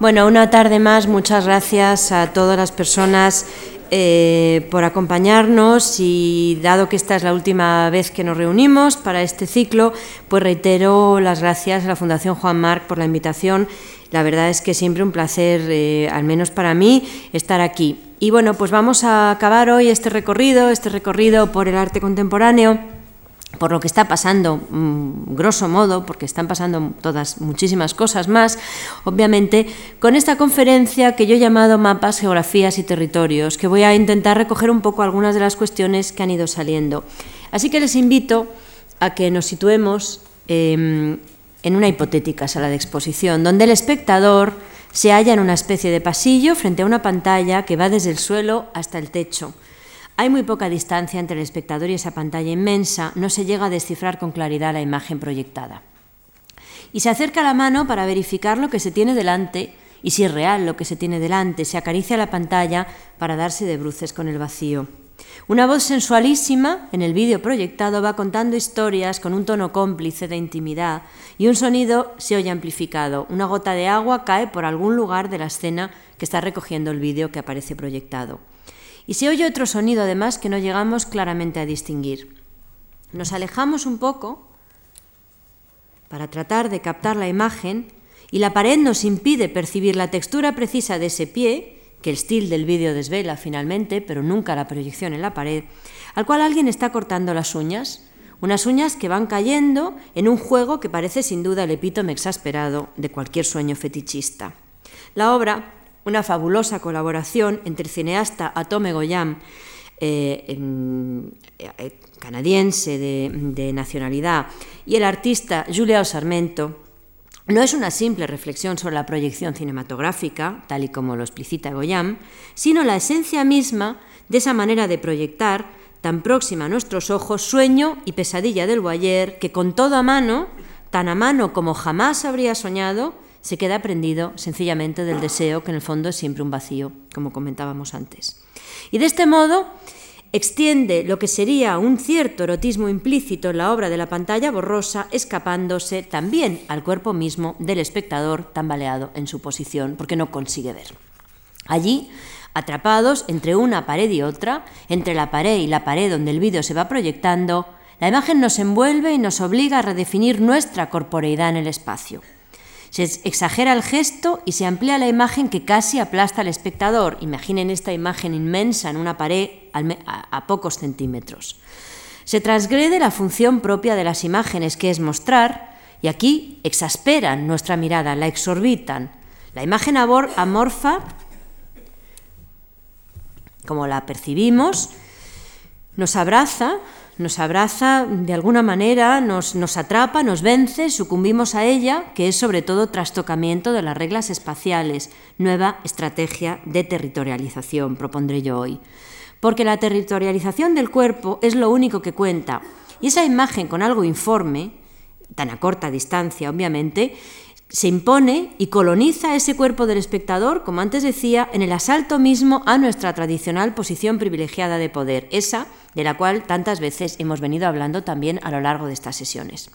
Bueno, una tarde más, muchas gracias a todas las personas eh, por acompañarnos y dado que esta es la última vez que nos reunimos para este ciclo, pues reitero las gracias a la Fundación Juan Marc por la invitación. La verdad es que siempre un placer, eh, al menos para mí, estar aquí. Y bueno, pues vamos a acabar hoy este recorrido, este recorrido por el arte contemporáneo por lo que está pasando, mm, grosso modo, porque están pasando todas muchísimas cosas más, obviamente, con esta conferencia que yo he llamado Mapas, Geografías y Territorios, que voy a intentar recoger un poco algunas de las cuestiones que han ido saliendo. Así que les invito a que nos situemos em, en una hipotética sala de exposición, donde el espectador se halla en una especie de pasillo frente a una pantalla que va desde el suelo hasta el techo hay muy poca distancia entre el espectador y esa pantalla inmensa, no se llega a descifrar con claridad la imagen proyectada. Y se acerca la mano para verificar lo que se tiene delante y si es real lo que se tiene delante, se acaricia la pantalla para darse de bruces con el vacío. Una voz sensualísima en el vídeo proyectado va contando historias con un tono cómplice de intimidad y un sonido se oye amplificado. Una gota de agua cae por algún lugar de la escena que está recogiendo el vídeo que aparece proyectado. Y se oye otro sonido además que no llegamos claramente a distinguir. Nos alejamos un poco para tratar de captar la imagen y la pared nos impide percibir la textura precisa de ese pie, que el estilo del vídeo desvela finalmente, pero nunca la proyección en la pared, al cual alguien está cortando las uñas, unas uñas que van cayendo en un juego que parece sin duda el epítome exasperado de cualquier sueño fetichista. La obra una fabulosa colaboración entre el cineasta Atome Goyam, eh, eh, canadiense de, nacionalidad, y el artista Juliao Sarmento, no es una simple reflexión sobre la proyección cinematográfica, tal y como lo explicita Goyam, sino la esencia misma de esa manera de proyectar, tan próxima a nuestros ojos, sueño y pesadilla del Boyer, que con todo a mano, tan a mano como jamás habría soñado, se queda prendido sencillamente del deseo, que en el fondo es siempre un vacío, como comentábamos antes. Y de este modo extiende lo que sería un cierto erotismo implícito en la obra de la pantalla borrosa, escapándose también al cuerpo mismo del espectador tambaleado en su posición, porque no consigue ver. Allí, atrapados entre una pared y otra, entre la pared y la pared donde el vídeo se va proyectando, la imagen nos envuelve y nos obliga a redefinir nuestra corporeidad en el espacio. Se exagera el gesto y se amplía la imagen que casi aplasta al espectador. Imaginen esta imagen inmensa en una pared a pocos centímetros. Se transgrede la función propia de las imágenes, que es mostrar, y aquí exasperan nuestra mirada, la exorbitan. La imagen amorfa, como la percibimos, nos abraza, nos abraza de alguna manera, nos, nos, atrapa, nos vence, sucumbimos a ella, que es sobre todo trastocamiento de las reglas espaciales, nueva estrategia de territorialización, propondré yo hoy. Porque la territorialización del cuerpo es lo único que cuenta, y esa imagen con algo informe, tan a corta distancia obviamente, se impone y coloniza ese cuerpo del espectador, como antes decía, en el asalto mismo a nuestra tradicional posición privilegiada de poder, esa de la cual tantas veces hemos venido hablando también a lo largo de estas sesiones.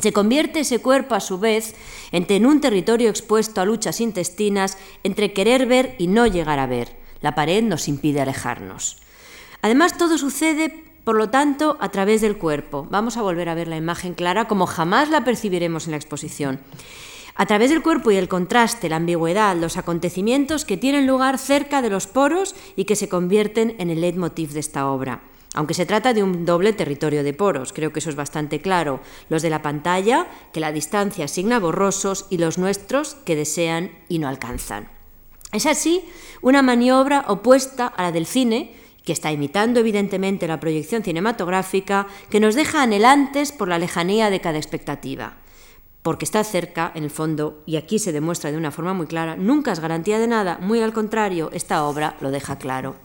Se convierte ese cuerpo, a su vez, en un territorio expuesto a luchas intestinas entre querer ver y no llegar a ver. La pared nos impide alejarnos. Además, todo sucede, por lo tanto, a través del cuerpo. Vamos a volver a ver la imagen clara como jamás la percibiremos en la exposición. A través del cuerpo y el contraste, la ambigüedad, los acontecimientos que tienen lugar cerca de los poros y que se convierten en el leitmotiv de esta obra. Aunque se trata de un doble territorio de poros, creo que eso es bastante claro. Los de la pantalla, que la distancia asigna borrosos, y los nuestros, que desean y no alcanzan. Es así una maniobra opuesta a la del cine, que está imitando evidentemente la proyección cinematográfica, que nos deja anhelantes por la lejanía de cada expectativa porque está cerca, en el fondo, y aquí se demuestra de una forma muy clara, nunca es garantía de nada, muy al contrario, esta obra lo deja claro.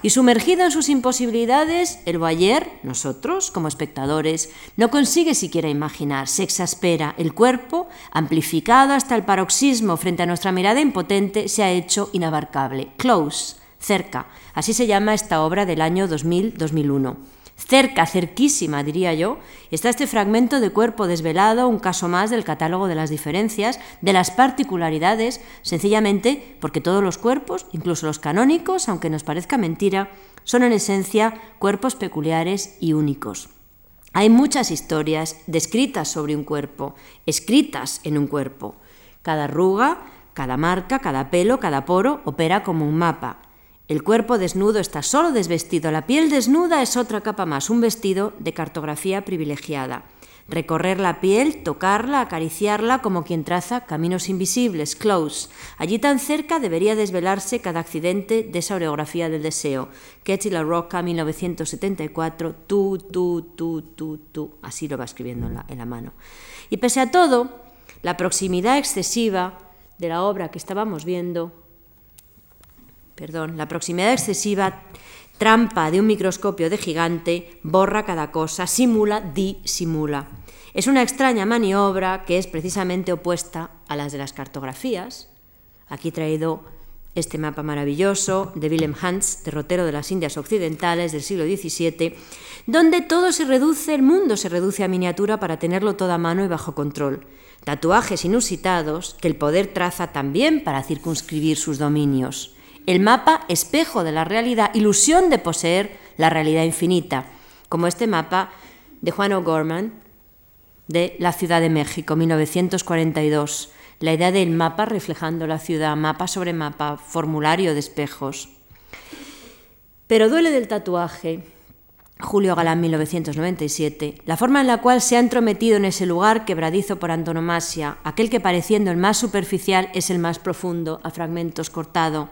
Y sumergido en sus imposibilidades, el Bayer, nosotros, como espectadores, no consigue siquiera imaginar, se exaspera, el cuerpo, amplificado hasta el paroxismo frente a nuestra mirada impotente, se ha hecho inabarcable. Close, cerca, así se llama esta obra del año 2000-2001. Cerca, cerquísima, diría yo, está este fragmento de cuerpo desvelado, un caso más del catálogo de las diferencias, de las particularidades, sencillamente porque todos los cuerpos, incluso los canónicos, aunque nos parezca mentira, son en esencia cuerpos peculiares y únicos. Hay muchas historias descritas sobre un cuerpo, escritas en un cuerpo. Cada arruga, cada marca, cada pelo, cada poro opera como un mapa. El cuerpo desnudo está solo desvestido, la piel desnuda es otra capa más, un vestido de cartografía privilegiada. Recorrer la piel, tocarla, acariciarla como quien traza caminos invisibles, close. Allí tan cerca debería desvelarse cada accidente de esa orografía del deseo. Ketty La Rocca, 1974, tú, tú, tú, tú, tú. Así lo va escribiendo en la mano. Y pese a todo, la proximidad excesiva de la obra que estábamos viendo perdón, la proximidad excesiva, trampa de un microscopio de gigante, borra cada cosa, simula, disimula. Es una extraña maniobra que es precisamente opuesta a las de las cartografías. Aquí traído este mapa maravilloso de Willem Hans, derrotero de las Indias Occidentales del siglo XVII, donde todo se reduce, el mundo se reduce a miniatura para tenerlo todo a mano y bajo control. Tatuajes inusitados que el poder traza también para circunscribir sus dominios el mapa espejo de la realidad, ilusión de poseer la realidad infinita, como este mapa de Juan O'Gorman de la Ciudad de México, 1942. La idea del mapa reflejando la ciudad, mapa sobre mapa, formulario de espejos. Pero duele del tatuaje, Julio Galán, 1997, la forma en la cual se ha entrometido en ese lugar quebradizo por antonomasia, aquel que pareciendo el más superficial es el más profundo, a fragmentos cortado,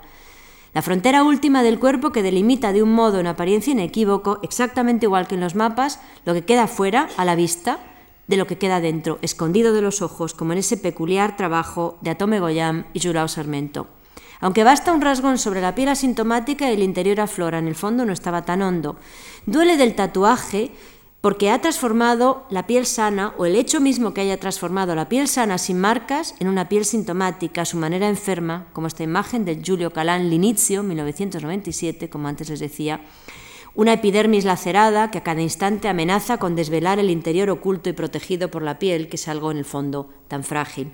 la frontera última del cuerpo que delimita de un modo en apariencia inequívoco, exactamente igual que en los mapas, lo que queda fuera, a la vista, de lo que queda dentro, escondido de los ojos, como en ese peculiar trabajo de Atome Goyam y Jurao Sarmento. Aunque basta un rasgón sobre la piel asintomática el interior aflora, en el fondo no estaba tan hondo. Duele del tatuaje porque ha transformado la piel sana o el hecho mismo que haya transformado la piel sana sin marcas en una piel sintomática a su manera enferma, como esta imagen de Giulio Calán L'Inizio, 1997, como antes les decía, una epidermis lacerada que a cada instante amenaza con desvelar el interior oculto y protegido por la piel, que es algo en el fondo tan frágil.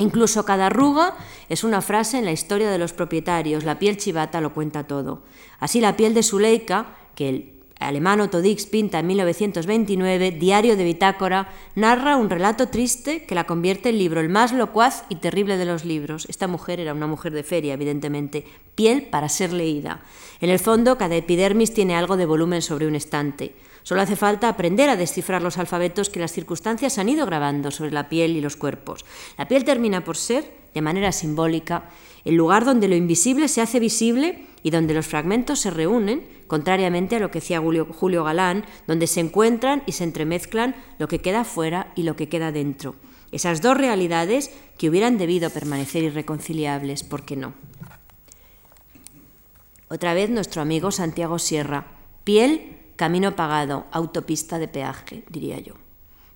Incluso cada arruga es una frase en la historia de los propietarios, la piel chivata lo cuenta todo. Así la piel de Zuleika, que el alemán Otto pinta en 1929, Diario de Bitácora, narra un relato triste que la convierte en libro el más locuaz y terrible de los libros. Esta mujer era una mujer de feria, evidentemente, piel para ser leída. En el fondo, cada epidermis tiene algo de volumen sobre un estante. Solo hace falta aprender a descifrar los alfabetos que las circunstancias han ido grabando sobre la piel y los cuerpos. La piel termina por ser, de manera simbólica, el lugar donde lo invisible se hace visible y donde los fragmentos se reúnen, contrariamente a lo que decía Julio, Galán, donde se encuentran y se entremezclan lo que queda fuera y lo que queda dentro. Esas dos realidades que hubieran debido permanecer irreconciliables, ¿por qué no? Otra vez nuestro amigo Santiago Sierra. Piel, camino pagado, autopista de peaje, diría yo.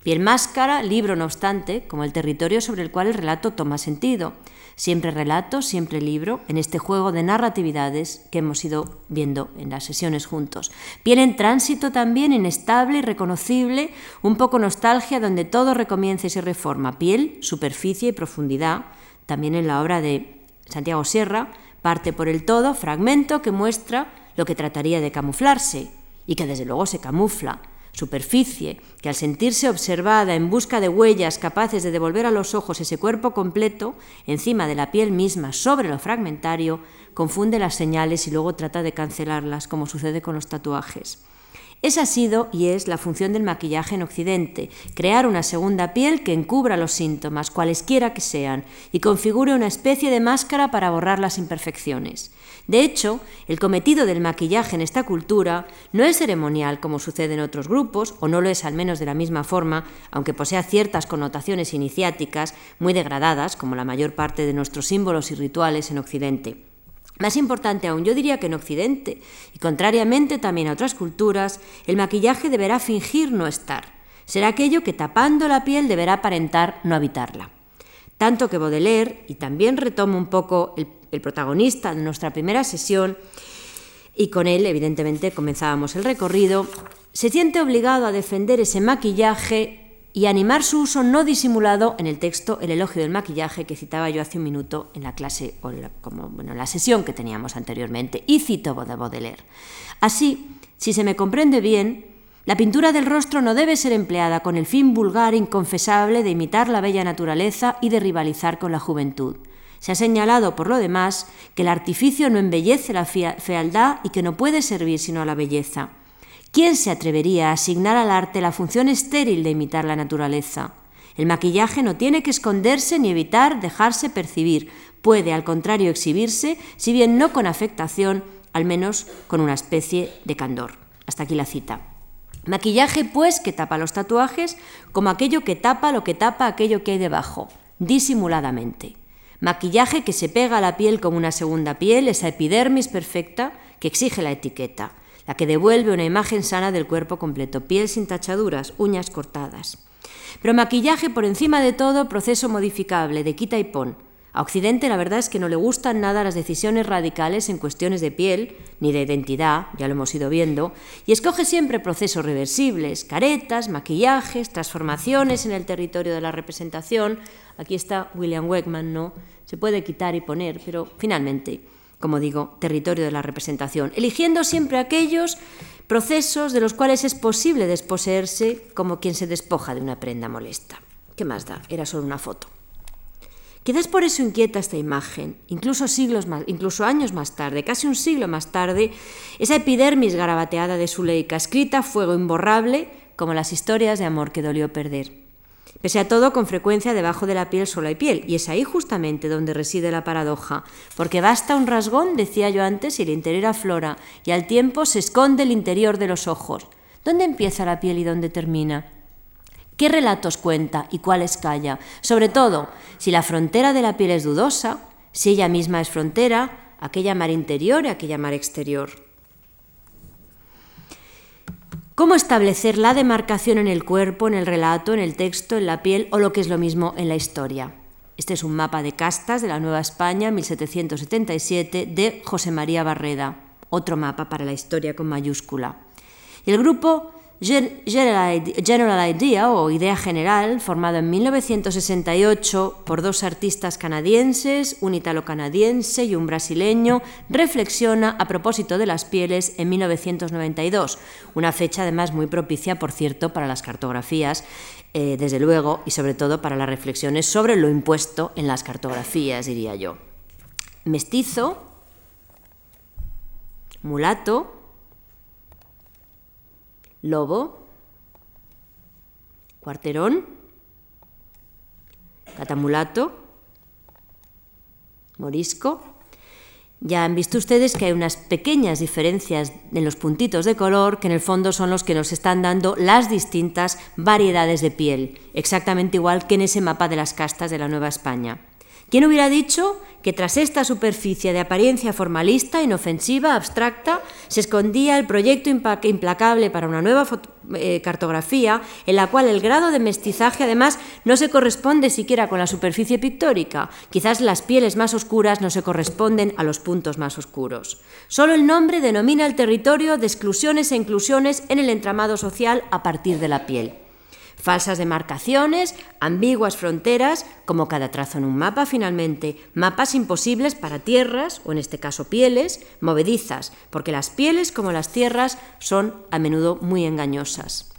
Piel máscara, libro no obstante, como el territorio sobre el cual el relato toma sentido. Siempre relato, siempre libro, en este juego de narratividades que hemos ido viendo en las sesiones juntos. Piel en tránsito también, inestable, reconocible, un poco nostalgia donde todo recomienza y se reforma. Piel, superficie y profundidad, también en la obra de Santiago Sierra, parte por el todo, fragmento que muestra lo que trataría de camuflarse y que desde luego se camufla superficie, que al sentirse observada en busca de huellas capaces de devolver a los ojos ese cuerpo completo, encima de la piel misma, sobre lo fragmentario, confunde las señales y luego trata de cancelarlas, como sucede con los tatuajes. Esa ha sido y es la función del maquillaje en Occidente, crear una segunda piel que encubra los síntomas, cualesquiera que sean, y configure una especie de máscara para borrar las imperfecciones. De hecho, el cometido del maquillaje en esta cultura no es ceremonial como sucede en otros grupos, o no lo es al menos de la misma forma, aunque posea ciertas connotaciones iniciáticas muy degradadas, como la mayor parte de nuestros símbolos y rituales en Occidente. Más importante aún, yo diría que en Occidente, y contrariamente también a otras culturas, el maquillaje deberá fingir no estar. Será aquello que tapando la piel deberá aparentar no habitarla. Tanto que Baudelaire, y también retomo un poco el el protagonista de nuestra primera sesión, y con él, evidentemente, comenzábamos el recorrido, se siente obligado a defender ese maquillaje y animar su uso no disimulado en el texto El elogio del maquillaje que citaba yo hace un minuto en la clase o como, bueno, en la sesión que teníamos anteriormente y cito de Baudelaire. Así, si se me comprende bien, la pintura del rostro no debe ser empleada con el fin vulgar e inconfesable de imitar la bella naturaleza y de rivalizar con la juventud. Se ha señalado, por lo demás, que el artificio no embellece la fealdad y que no puede servir sino a la belleza. ¿Quién se atrevería a asignar al arte la función estéril de imitar la naturaleza? El maquillaje no tiene que esconderse ni evitar dejarse percibir, puede al contrario exhibirse, si bien no con afectación, al menos con una especie de candor. Hasta aquí la cita. Maquillaje, pues, que tapa los tatuajes como aquello que tapa lo que tapa aquello que hay debajo, disimuladamente. Maquillaje que se pega a la piel como una segunda piel, esa epidermis perfecta que exige la etiqueta la que devuelve una imagen sana del cuerpo completo, piel sin tachaduras, uñas cortadas. Pero maquillaje por encima de todo, proceso modificable, de quita y pon. A Occidente la verdad es que no le gustan nada las decisiones radicales en cuestiones de piel, ni de identidad, ya lo hemos ido viendo, y escoge siempre procesos reversibles, caretas, maquillajes, transformaciones en el territorio de la representación. Aquí está William Wegman, ¿no? Se puede quitar y poner, pero finalmente como digo, territorio de la representación, eligiendo siempre aquellos procesos de los cuales es posible desposeerse como quien se despoja de una prenda molesta. ¿Qué más da? Era solo una foto. Quizás por eso inquieta esta imagen, incluso siglos más, incluso años más tarde, casi un siglo más tarde, esa epidermis garabateada de Zuleika, escrita fuego imborrable, como las historias de amor que dolió perder. Pese a todo, con frecuencia debajo de la piel solo hay piel, y es ahí justamente donde reside la paradoja, porque basta un rasgón, decía yo antes, y el interior aflora, y al tiempo se esconde el interior de los ojos. ¿Dónde empieza la piel y dónde termina? ¿Qué relatos cuenta y cuáles calla? Sobre todo, si la frontera de la piel es dudosa, si ella misma es frontera, aquella mar interior y aquella mar exterior. ¿Cómo establecer la demarcación en el cuerpo, en el relato, en el texto, en la piel o lo que es lo mismo en la historia? Este es un mapa de castas de la Nueva España 1777 de José María Barreda, otro mapa para la historia con mayúscula. El grupo General Idea o Idea General, formado en 1968 por dos artistas canadienses, un italo-canadiense y un brasileño, reflexiona a propósito de las pieles en 1992, una fecha además muy propicia, por cierto, para las cartografías, eh, desde luego, y sobre todo para las reflexiones sobre lo impuesto en las cartografías, diría yo. Mestizo, mulato, lobo, cuarterón, catamulato, morisco. Ya han visto ustedes que hay unas pequeñas diferencias en los puntitos de color que en el fondo son los que nos están dando las distintas variedades de piel, exactamente igual que en ese mapa de las castas de la Nueva España. ¿Quién hubiera dicho que tras esta superficie de apariencia formalista, inofensiva, abstracta, se escondía el proyecto implacable para una nueva eh, cartografía en la cual el grado de mestizaje además no se corresponde siquiera con la superficie pictórica. Quizás las pieles más oscuras no se corresponden a los puntos más oscuros. Solo el nombre denomina el territorio de exclusiones e inclusiones en el entramado social a partir de la piel falsas demarcaciones, ambiguas fronteras, como cada trazo en un mapa finalmente, mapas imposibles para tierras, o en este caso pieles, movedizas, porque las pieles como las tierras son a menudo muy engañosas.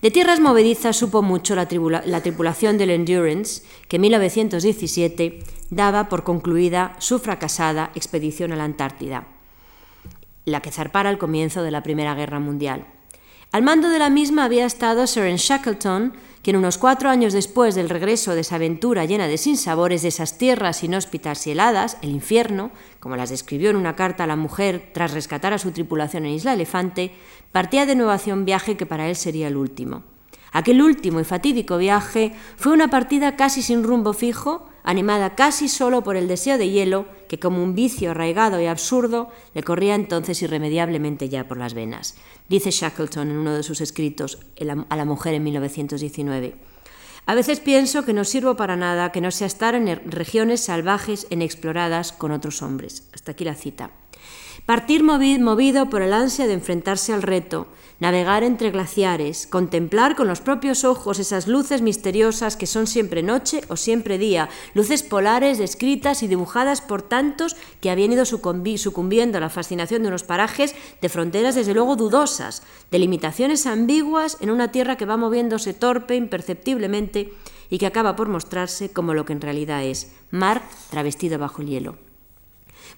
De tierras movedizas supo mucho la, la, tripulación del Endurance, que en 1917 daba por concluida su fracasada expedición a la Antártida, la que zarpara al comienzo de la Primera Guerra Mundial. Al mando de la misma había estado Sir Shackleton, quien unos cuatro años después del regreso de esa aventura llena de sinsabores de esas tierras inhóspitas y heladas, el infierno, como las describió en una carta a la mujer tras rescatar a su tripulación en Isla Elefante, partía de nuevo hacia un viaje que para él sería el último. Aquel último y fatídico viaje fue una partida casi sin rumbo fijo, animada casi solo por el deseo de hielo que como un vicio arraigado y absurdo le corría entonces irremediablemente ya por las venas. Dice Shackleton en uno de sus escritos a la mujer en 1919. A veces pienso que no sirvo para nada que no sea estar en regiones salvajes inexploradas con otros hombres. Hasta aquí la cita. Partir movido por el ansia de enfrentarse al reto, navegar entre glaciares, contemplar con los propios ojos esas luces misteriosas que son siempre noche o siempre día, luces polares descritas y dibujadas por tantos que habían ido sucumbiendo a la fascinación de unos parajes de fronteras desde luego dudosas, de limitaciones ambiguas en una tierra que va moviéndose torpe, imperceptiblemente, y que acaba por mostrarse como lo que en realidad es, mar travestido bajo el hielo.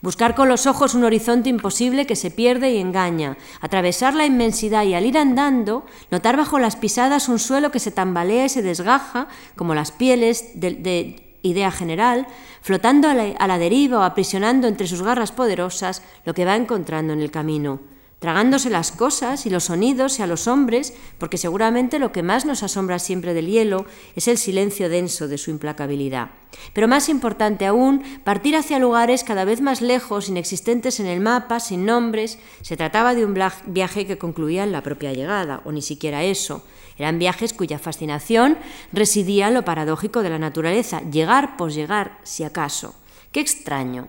Buscar con los ojos un horizonte imposible que se pierde y engaña, atravesar la inmensidad y al ir andando, notar bajo las pisadas un suelo que se tambalea y se desgaja, como las pieles de, idea general, flotando a la, deriva o aprisionando entre sus garras poderosas lo que va encontrando en el camino tragándose las cosas y los sonidos y a los hombres, porque seguramente lo que más nos asombra siempre del hielo es el silencio denso de su implacabilidad. Pero más importante aún, partir hacia lugares cada vez más lejos, inexistentes en el mapa, sin nombres, se trataba de un viaje que concluía en la propia llegada, o ni siquiera eso. Eran viajes cuya fascinación residía en lo paradójico de la naturaleza, llegar por llegar, si acaso. Qué extraño.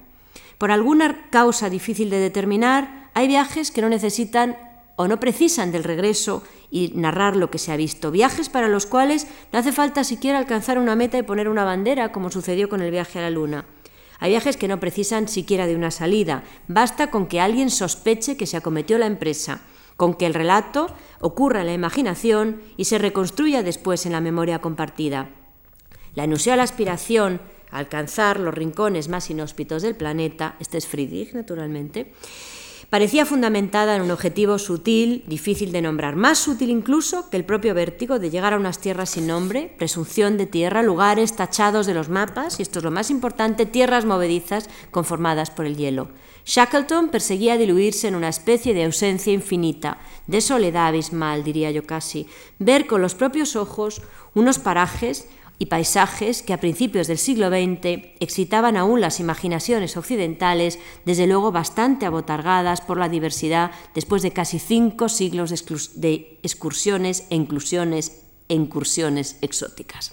Por alguna causa difícil de determinar, hay viajes que no necesitan o no precisan del regreso y narrar lo que se ha visto. Viajes para los cuales no hace falta siquiera alcanzar una meta y poner una bandera, como sucedió con el viaje a la Luna. Hay viajes que no precisan siquiera de una salida. Basta con que alguien sospeche que se acometió la empresa, con que el relato ocurra en la imaginación y se reconstruya después en la memoria compartida. La inusual aspiración a alcanzar los rincones más inhóspitos del planeta, este es Friedrich, naturalmente, parecía fundamentada en un objetivo sutil, difícil de nombrar, más sutil incluso que el propio vértigo de llegar a unas tierras sin nombre, presunción de tierra, lugares tachados de los mapas, y esto es lo más importante, tierras movedizas conformadas por el hielo. Shackleton perseguía diluirse en una especie de ausencia infinita, de soledad abismal, diría yo casi, ver con los propios ojos unos parajes y paisajes que a principios del siglo XX excitaban aún las imaginaciones occidentales, desde luego bastante abotargadas por la diversidad después de casi cinco siglos de excursiones e inclusiones e incursiones exóticas.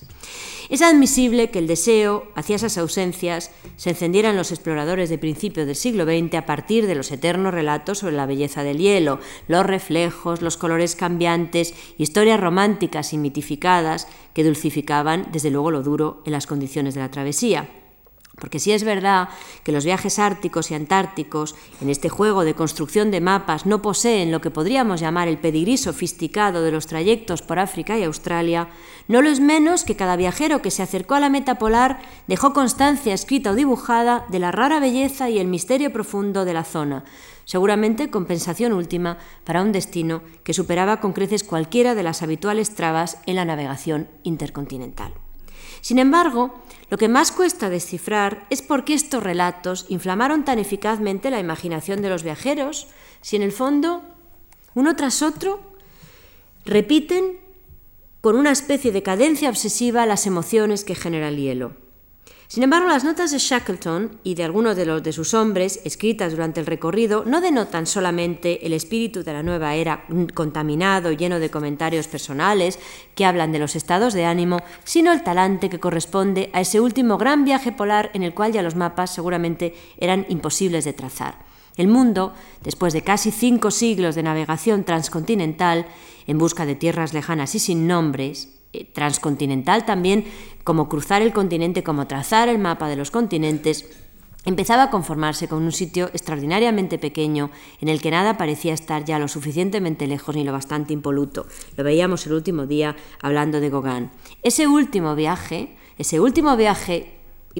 Es admisible que el deseo hacia esas ausencias se encendiera en los exploradores de principios del siglo XX a partir de los eternos relatos sobre la belleza del hielo, los reflejos, los colores cambiantes, historias románticas y mitificadas que dulcificaban desde luego lo duro en las condiciones de la travesía. Porque si es verdad que los viajes árticos y antárticos en este juego de construcción de mapas no poseen lo que podríamos llamar el pedigrí sofisticado de los trayectos por África y Australia, no lo es menos que cada viajero que se acercó a la meta polar dejó constancia escrita o dibujada de la rara belleza y el misterio profundo de la zona, seguramente compensación última para un destino que superaba con creces cualquiera de las habituales trabas en la navegación intercontinental. Sin embargo, lo que más cuesta descifrar es por qué estos relatos inflamaron tan eficazmente la imaginación de los viajeros, si en el fondo, uno tras otro, repiten con una especie de cadencia obsesiva las emociones que genera el hielo. Sin embargo, las notas de Shackleton y de algunos de los de sus hombres, escritas durante el recorrido, no denotan solamente el espíritu de la nueva era contaminado, lleno de comentarios personales que hablan de los estados de ánimo, sino el talante que corresponde a ese último gran viaje polar en el cual ya los mapas seguramente eran imposibles de trazar. El mundo, después de casi cinco siglos de navegación transcontinental en busca de tierras lejanas y sin nombres, transcontinental también, como cruzar el continente, como trazar el mapa de los continentes, empezaba a conformarse con un sitio extraordinariamente pequeño en el que nada parecía estar ya lo suficientemente lejos ni lo bastante impoluto. Lo veíamos el último día hablando de Gauguin. Ese último viaje, ese último viaje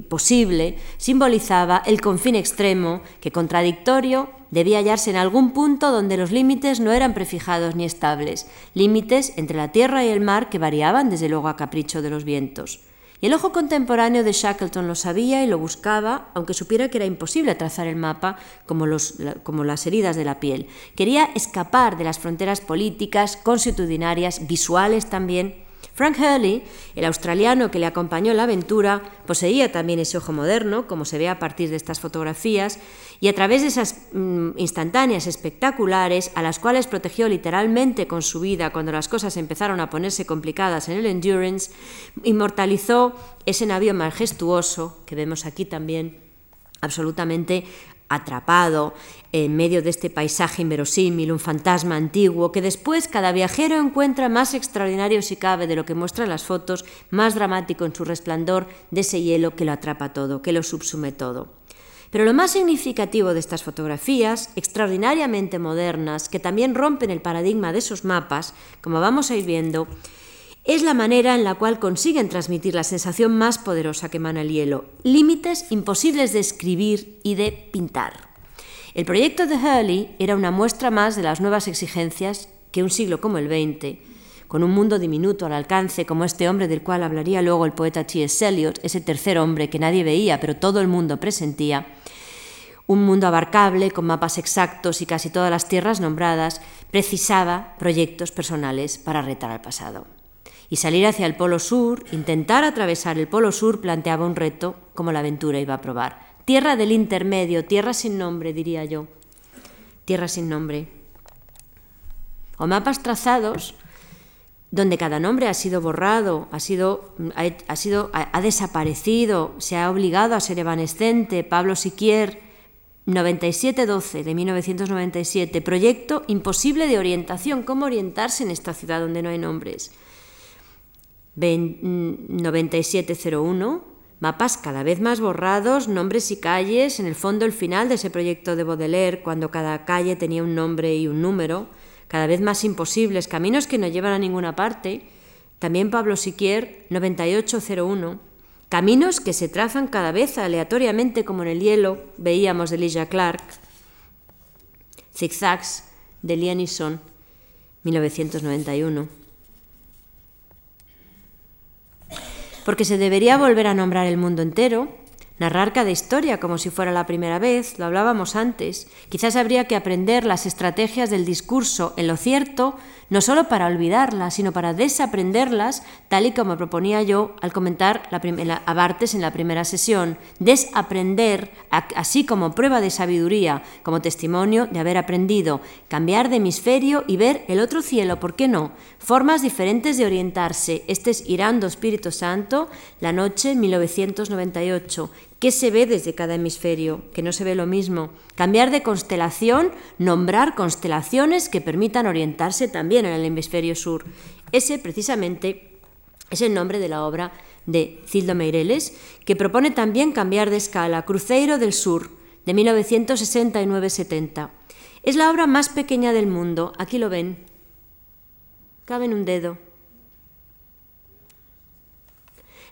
posible, simbolizaba el confín extremo que, contradictorio, debía hallarse en algún punto donde los límites no eran prefijados ni estables, límites entre la tierra y el mar que variaban desde luego a capricho de los vientos. Y el ojo contemporáneo de Shackleton lo sabía y lo buscaba, aunque supiera que era imposible trazar el mapa como, las heridas de la piel. Quería escapar de las fronteras políticas, consuetudinarias, visuales también, Frank Hurley, el australiano que le acompañó en la aventura, poseía también ese ojo moderno, como se ve a partir de estas fotografías, y a través de esas mm, instantáneas espectaculares, a las cuales protegió literalmente con su vida cuando las cosas empezaron a ponerse complicadas en el Endurance, inmortalizó ese navío majestuoso que vemos aquí también absolutamente atrapado en medio de este paisaje inverosímil, un fantasma antiguo, que después cada viajero encuentra más extraordinario si cabe de lo que muestran las fotos, más dramático en su resplandor de ese hielo que lo atrapa todo, que lo subsume todo. Pero lo más significativo de estas fotografías, extraordinariamente modernas, que también rompen el paradigma de esos mapas, como vamos a ir viendo, es la manera en la cual consiguen transmitir la sensación más poderosa que emana el hielo, límites imposibles de escribir y de pintar. El proyecto de Hurley era una muestra más de las nuevas exigencias que un siglo como el XX, con un mundo diminuto al alcance como este hombre del cual hablaría luego el poeta T.S. Eliot, ese tercer hombre que nadie veía pero todo el mundo presentía, un mundo abarcable con mapas exactos y casi todas las tierras nombradas, precisaba proyectos personales para retar al pasado. Y salir hacia el Polo Sur, intentar atravesar el Polo Sur planteaba un reto como la aventura iba a probar. Tierra del intermedio, tierra sin nombre, diría yo. Tierra sin nombre. O mapas trazados donde cada nombre ha sido borrado, ha, sido, ha, sido, ha, desaparecido, se ha obligado a ser evanescente. Pablo Siquier, 9712 de 1997, proyecto imposible de orientación. ¿Cómo orientarse en esta ciudad donde no hay nombres? 9701, Mapas cada vez más borrados, nombres y calles, en el fondo el final de ese proyecto de Baudelaire, cuando cada calle tenía un nombre y un número, cada vez más imposibles, caminos que no llevan a ninguna parte. También Pablo Siquier, 9801. Caminos que se trazan cada vez aleatoriamente como en el hielo, veíamos de Lilla Clark. Zigzags de Lienison, 1991. Porque se debería volver a nombrar el mundo entero, narrar cada historia como si fuera la primera vez, lo hablábamos antes. Quizás habría que aprender las estrategias del discurso en lo cierto, no solo para olvidarlas, sino para desaprenderlas, tal y como proponía yo al comentar la a Bartes en la primera sesión. Desaprender, así como prueba de sabiduría, como testimonio de haber aprendido, cambiar de hemisferio y ver el otro cielo, ¿por qué no? Formas diferentes de orientarse. Este es Irando Espíritu Santo, la noche 1998. ¿Qué se ve desde cada hemisferio? Que no se ve lo mismo. Cambiar de constelación, nombrar constelaciones que permitan orientarse también en el hemisferio sur. Ese precisamente es el nombre de la obra de Cildo Meireles, que propone también cambiar de escala, Cruzeiro del Sur, de 1969-70. Es la obra más pequeña del mundo, aquí lo ven. Cabe en un dedo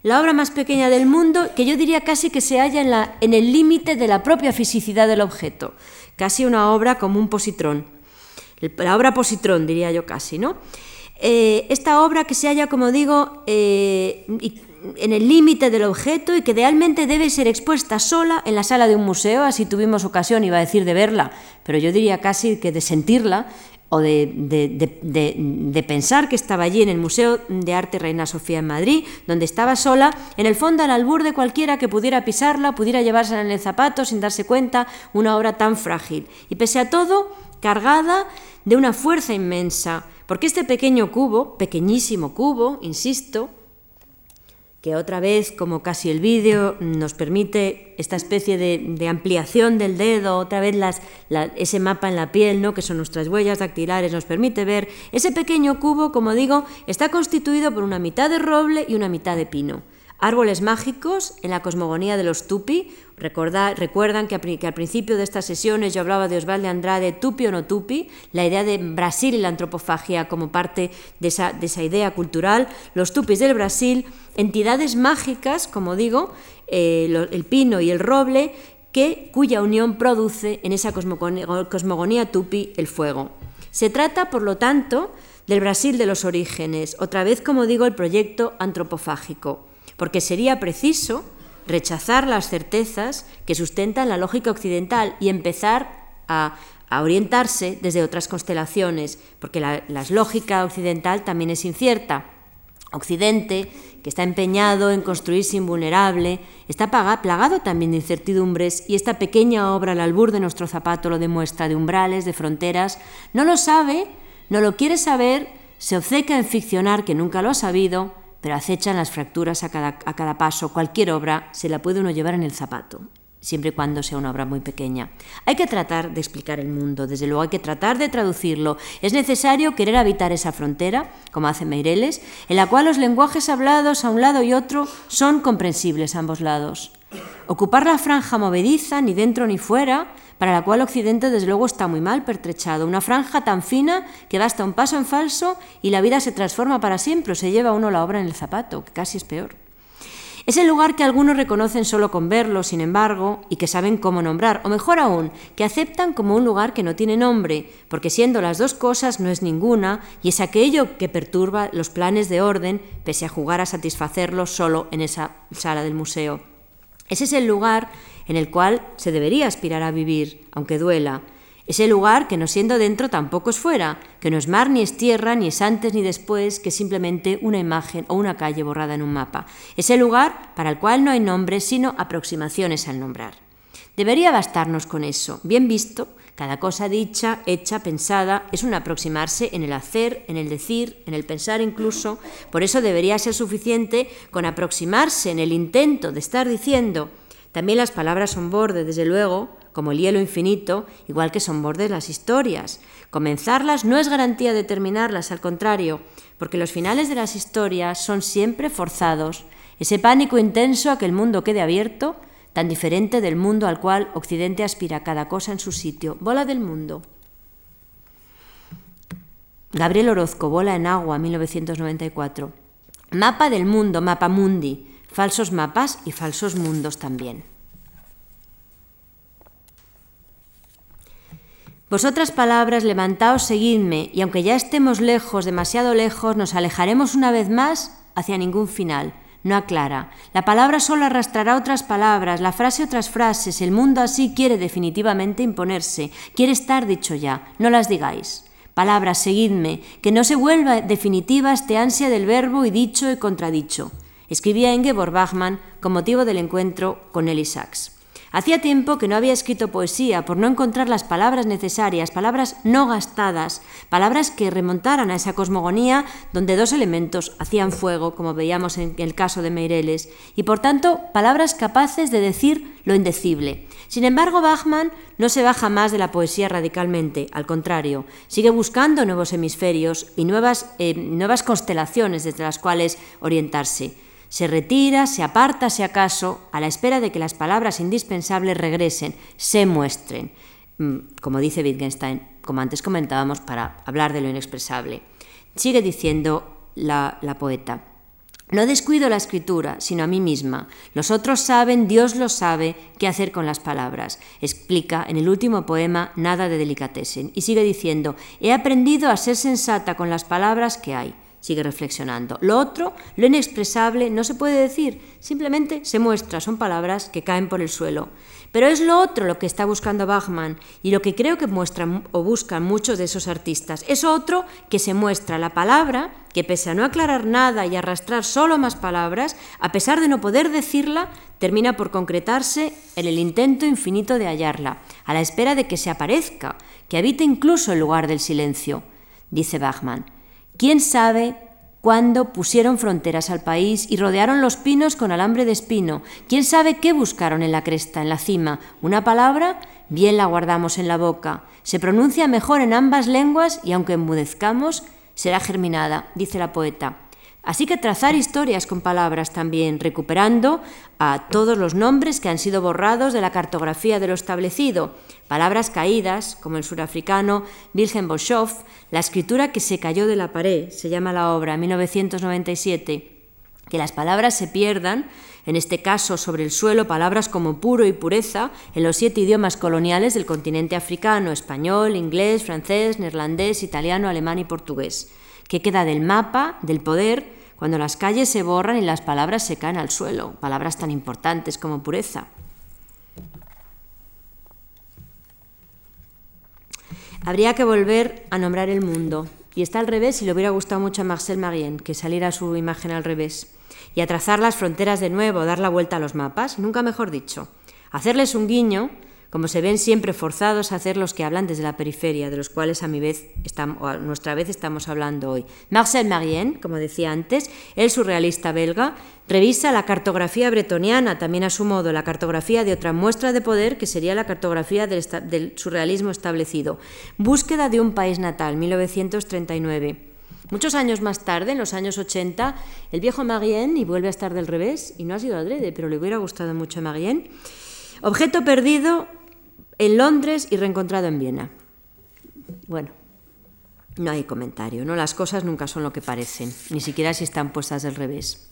la obra más pequeña del mundo, que yo diría casi que se halla en, la, en el límite de la propia fisicidad del objeto, casi una obra como un positrón. La obra positrón, diría yo casi, ¿no? Eh, esta obra que se halla, como digo, eh, en el límite del objeto y que idealmente debe ser expuesta sola en la sala de un museo, así tuvimos ocasión, iba a decir, de verla, pero yo diría casi que de sentirla o de, pensar que estaba allí en el Museo de Arte Reina Sofía en Madrid, donde estaba sola, en el fondo al albur de cualquiera que pudiera pisarla, pudiera llevársela en el zapato sin darse cuenta, una obra tan frágil. Y pese a todo, cargada de una fuerza inmensa, porque este pequeño cubo, pequeñísimo cubo, insisto, que otra vez, como casi el vídeo, nos permite esta especie de, ampliación del dedo, otra vez ese mapa en la piel, ¿no? que son nuestras huellas dactilares, nos permite ver. Ese pequeño cubo, como digo, está constituido por una mitad de roble y una mitad de pino. Árboles mágicos en la cosmogonía de los tupi. recuerdan que, al principio de estas sesiones yo hablaba de Osvaldo Andrade, tupi o no tupi, la idea de Brasil y la antropofagia como parte de esa, de esa idea cultural. Los tupis del Brasil, entidades mágicas, como digo, eh, el pino y el roble, que, cuya unión produce en esa cosmogonía, cosmogonía tupi el fuego. Se trata, por lo tanto, del Brasil de los orígenes, otra vez, como digo, el proyecto antropofágico porque sería preciso rechazar las certezas que sustentan la lógica occidental y empezar a, orientarse desde otras constelaciones, porque la, lógica occidental también es incierta. Occidente, que está empeñado en construirse invulnerable, está plagado también de incertidumbres y esta pequeña obra al albur de nuestro zapato lo demuestra, de umbrales, de fronteras. No lo sabe, no lo quiere saber, se obceca en ficcionar que nunca lo ha sabido pero acechan las fracturas a cada, a cada paso. Cualquier obra se la puede uno llevar en el zapato. siempre y cuando sea una obra muy pequeña. Hay que tratar de explicar el mundo, desde luego hay que tratar de traducirlo. Es necesario querer habitar esa frontera, como hace Meireles, en la cual los lenguajes hablados a un lado y otro son comprensibles a ambos lados. Ocupar la franja movediza, ni dentro ni fuera, para la cual Occidente desde luego está muy mal pertrechado. Una franja tan fina que basta un paso en falso y la vida se transforma para siempre, o se lleva uno la obra en el zapato, que casi es peor. Es el lugar que algunos reconocen solo con verlo, sin embargo, y que saben cómo nombrar, o mejor aún, que aceptan como un lugar que no tiene nombre, porque siendo las dos cosas no es ninguna, y es aquello que perturba los planes de orden, pese a jugar a satisfacerlos solo en esa sala del museo. Ese es el lugar en el cual se debería aspirar a vivir, aunque duela, ese lugar que no siendo dentro tampoco es fuera, que no es mar ni es tierra, ni es antes ni después, que es simplemente una imagen o una calle borrada en un mapa. Ese lugar para el cual no hay nombre, sino aproximaciones al nombrar. Debería bastarnos con eso. Bien visto, cada cosa dicha, hecha, pensada, es un aproximarse en el hacer, en el decir, en el pensar incluso. Por eso debería ser suficiente con aproximarse en el intento de estar diciendo. También las palabras son borde, desde luego, como el hielo infinito, igual que son bordes las historias. Comenzarlas no es garantía de terminarlas, al contrario, porque los finales de las historias son siempre forzados. Ese pánico intenso a que el mundo quede abierto, tan diferente del mundo al cual Occidente aspira cada cosa en su sitio. Bola del mundo. Gabriel Orozco, Bola en agua, 1994. Mapa del mundo, mapa mundi. Falsos mapas y falsos mundos también. Vosotras palabras, levantaos, seguidme, y aunque ya estemos lejos, demasiado lejos, nos alejaremos una vez más hacia ningún final. No aclara. La palabra solo arrastrará otras palabras, la frase otras frases. El mundo así quiere definitivamente imponerse, quiere estar dicho ya. No las digáis. Palabras, seguidme, que no se vuelva definitiva este ansia del verbo y dicho y contradicho. Escribía Ingeborg Bachmann con motivo del encuentro con Eli Sachs. Hacía tiempo que no había escrito poesía por no encontrar las palabras necesarias, palabras no gastadas, palabras que remontaran a esa cosmogonía donde dos elementos hacían fuego, como veíamos en el caso de Meireles, y por tanto palabras capaces de decir lo indecible. Sin embargo, Bachmann no se baja más de la poesía radicalmente, al contrario, sigue buscando nuevos hemisferios y nuevas, eh, nuevas constelaciones desde las cuales orientarse. Se retira, se aparta, si acaso, a la espera de que las palabras indispensables regresen, se muestren, mm, como dice Wittgenstein, como antes comentábamos, para hablar de lo inexpresable. Sigue diciendo la, la poeta. No descuido la escritura, sino a mí misma. Los otros saben, Dios lo sabe, qué hacer con las palabras. Explica en el último poema Nada de delicatessen. Y sigue diciendo, he aprendido a ser sensata con las palabras que hay sigue reflexionando. Lo otro, lo inexpresable, no se puede decir, simplemente se muestra, son palabras que caen por el suelo. Pero es lo otro lo que está buscando Bachmann y lo que creo que muestran o buscan muchos de esos artistas. Es otro que se muestra la palabra, que pese a no aclarar nada y arrastrar solo más palabras, a pesar de no poder decirla, termina por concretarse en el intento infinito de hallarla, a la espera de que se aparezca, que habite incluso el lugar del silencio. Dice Bachmann, ¿Quién sabe cuándo pusieron fronteras al país y rodearon los pinos con alambre de espino? ¿Quién sabe qué buscaron en la cresta, en la cima? ¿Una palabra? Bien la guardamos en la boca. Se pronuncia mejor en ambas lenguas y aunque enmudezcamos, será germinada, dice la poeta. Así que trazar historias con palabras también, recuperando a todos los nombres que han sido borrados de la cartografía de lo establecido, palabras caídas, como el surafricano Wilhelm Boschoff, la escritura que se cayó de la pared, se llama la obra, 1997, que las palabras se pierdan, en este caso sobre el suelo, palabras como puro y pureza, en los siete idiomas coloniales del continente africano, español, inglés, francés, neerlandés, italiano, alemán y portugués. ¿Qué queda del mapa, del poder, cuando las calles se borran y las palabras se caen al suelo? Palabras tan importantes como pureza. Habría que volver a nombrar el mundo. Y está al revés y le hubiera gustado mucho a Marcel Marien que saliera su imagen al revés. Y a trazar las fronteras de nuevo, dar la vuelta a los mapas, nunca mejor dicho. Hacerles un guiño como se ven siempre forzados a hacer los que hablan desde la periferia, de los cuales a mi vez estamos, a nuestra vez estamos hablando hoy. Marcel Marien, como decía antes, el surrealista belga, revisa la cartografía bretoniana, también a su modo la cartografía de otra muestra de poder que sería la cartografía del, del surrealismo establecido. Búsqueda de un país natal, 1939. Muchos años más tarde, en los años 80, el viejo Marien, y vuelve a estar del revés, y no ha sido adrede, pero le hubiera gustado mucho a Marien, objeto perdido en Londres y reencontrado en Viena. Bueno, no hay comentario, ¿no? Las cosas nunca son lo que parecen, ni siquiera si están puestas del revés.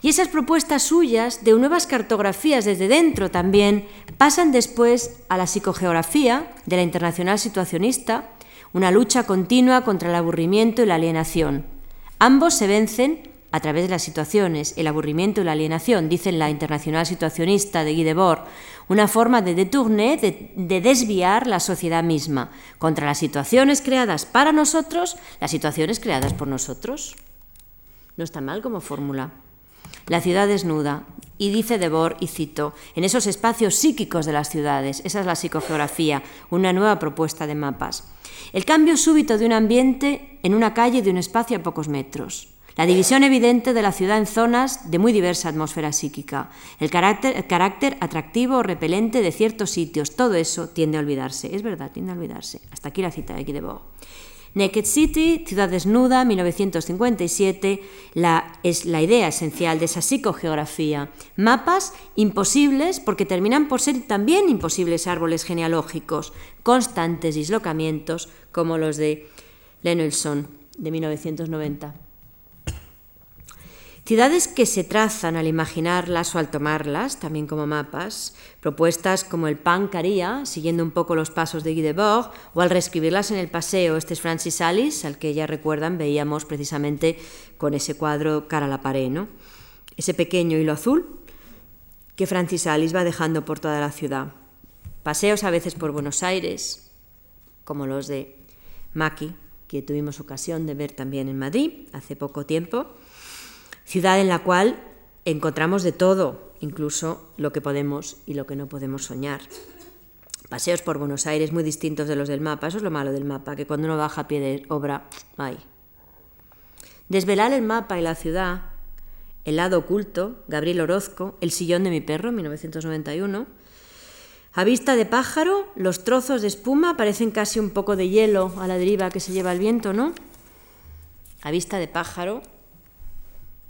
Y esas propuestas suyas de nuevas cartografías desde dentro también pasan después a la psicogeografía de la internacional situacionista, una lucha continua contra el aburrimiento y la alienación. Ambos se vencen a través de las situaciones, el aburrimiento y la alienación, dicen la internacional situacionista de Guy Debord, una forma de detourner, de, de, desviar la sociedad misma contra las situaciones creadas para nosotros, las situaciones creadas por nosotros. No está mal como fórmula. La ciudad desnuda, y dice Debord, y cito, en esos espacios psíquicos de las ciudades, esa es la psicogeografía, una nueva propuesta de mapas. El cambio súbito de un ambiente en una calle de un espacio a pocos metros. La división evidente de la ciudad en zonas de muy diversa atmósfera psíquica. El carácter, atractivo o repelente de ciertos sitios. Todo eso tiende a olvidarse. Es verdad, tiende a olvidarse. Hasta aquí la cita de Guy Naked City, Ciudad Desnuda, 1957, la, es la idea esencial de esa psicogeografía. Mapas imposibles porque terminan por ser también imposibles árboles genealógicos, constantes dislocamientos como los de Lenelson de 1990. Ciudades que se trazan al imaginarlas o al tomarlas, también como mapas, propuestas como el Pan Caría, siguiendo un poco los pasos de Guy Debord, o al reescribirlas en el paseo, este es Francis Alice, al que ya recuerdan veíamos precisamente con ese cuadro cara a la pared, ¿no? Ese pequeño hilo azul que Francis Alice va dejando por toda la ciudad. Paseos a veces por Buenos Aires, como los de Maki, que tuvimos ocasión de ver también en Madrid hace poco tiempo, ciudad en la cual encontramos de todo, incluso lo que podemos y lo que no podemos soñar. Paseos por Buenos Aires muy distintos de los del mapa, eso es lo malo del mapa, que cuando uno baja a pie de obra, hay. Desvelar el mapa y la ciudad, el lado oculto, Gabriel Orozco, El sillón de mi perro, 1991. A vista de pájaro, los trozos de espuma parecen casi un poco de hielo a la deriva que se lleva el viento, ¿no? A vista de pájaro,